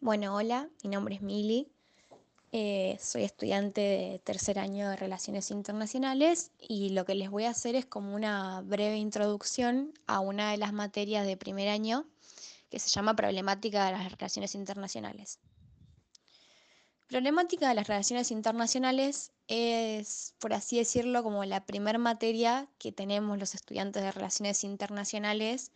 Bueno, hola, mi nombre es Mili, eh, soy estudiante de tercer año de Relaciones Internacionales y lo que les voy a hacer es como una breve introducción a una de las materias de primer año que se llama Problemática de las Relaciones Internacionales. Problemática de las Relaciones Internacionales es, por así decirlo, como la primer materia que tenemos los estudiantes de Relaciones Internacionales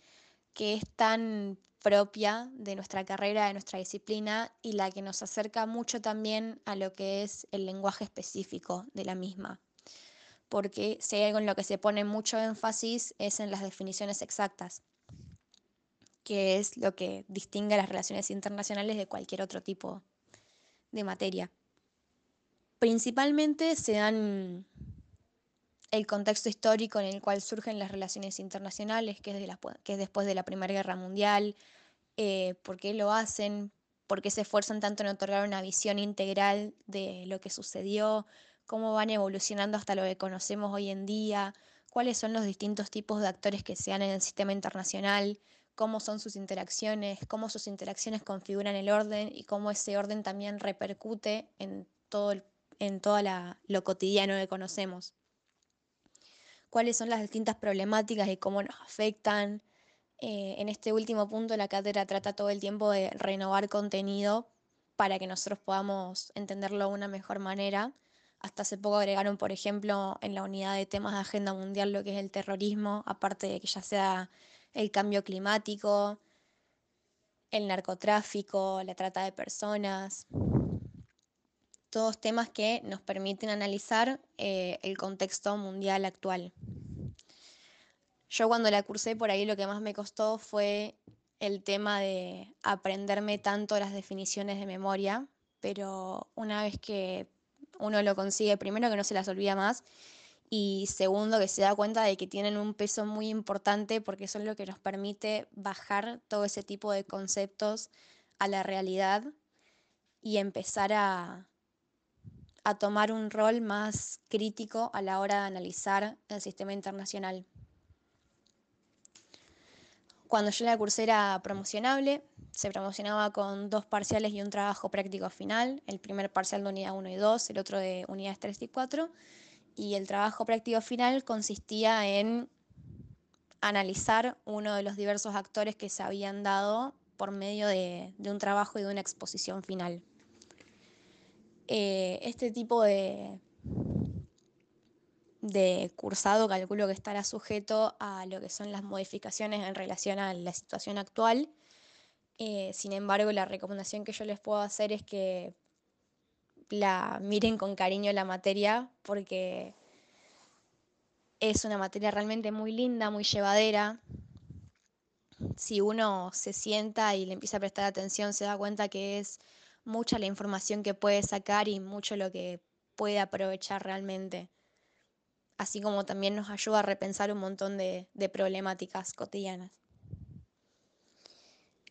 que es tan propia de nuestra carrera, de nuestra disciplina y la que nos acerca mucho también a lo que es el lenguaje específico de la misma. Porque si hay algo en lo que se pone mucho énfasis es en las definiciones exactas, que es lo que distingue las relaciones internacionales de cualquier otro tipo de materia. Principalmente se dan el contexto histórico en el cual surgen las relaciones internacionales, que es, que es después de la Primera Guerra Mundial, eh, por qué lo hacen, por qué se esfuerzan tanto en otorgar una visión integral de lo que sucedió, cómo van evolucionando hasta lo que conocemos hoy en día, cuáles son los distintos tipos de actores que se dan en el sistema internacional, cómo son sus interacciones, cómo sus interacciones configuran el orden y cómo ese orden también repercute en todo, en toda lo cotidiano que conocemos cuáles son las distintas problemáticas y cómo nos afectan. Eh, en este último punto la cátedra trata todo el tiempo de renovar contenido para que nosotros podamos entenderlo de una mejor manera. Hasta hace poco agregaron, por ejemplo, en la unidad de temas de agenda mundial lo que es el terrorismo, aparte de que ya sea el cambio climático, el narcotráfico, la trata de personas, todos temas que nos permiten analizar eh, el contexto mundial actual. Yo cuando la cursé por ahí lo que más me costó fue el tema de aprenderme tanto las definiciones de memoria, pero una vez que uno lo consigue, primero que no se las olvida más y segundo que se da cuenta de que tienen un peso muy importante porque son lo que nos permite bajar todo ese tipo de conceptos a la realidad y empezar a, a tomar un rol más crítico a la hora de analizar el sistema internacional. Cuando yo la cursé era promocionable, se promocionaba con dos parciales y un trabajo práctico final, el primer parcial de unidad 1 y 2, el otro de unidades 3 y 4, y el trabajo práctico final consistía en analizar uno de los diversos actores que se habían dado por medio de, de un trabajo y de una exposición final. Eh, este tipo de, cursado calculo que estará sujeto a lo que son las modificaciones en relación a la situación actual. Eh, sin embargo, la recomendación que yo les puedo hacer es que la miren con cariño la materia porque es una materia realmente muy linda, muy llevadera. Si uno se sienta y le empieza a prestar atención, se da cuenta que es mucha la información que puede sacar y mucho lo que puede aprovechar realmente. Así como también nos ayuda a repensar un montón de, problemáticas cotidianas.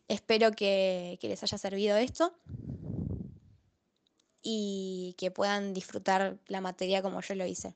Espero que, les haya servido esto y que puedan disfrutar la materia como yo lo hice.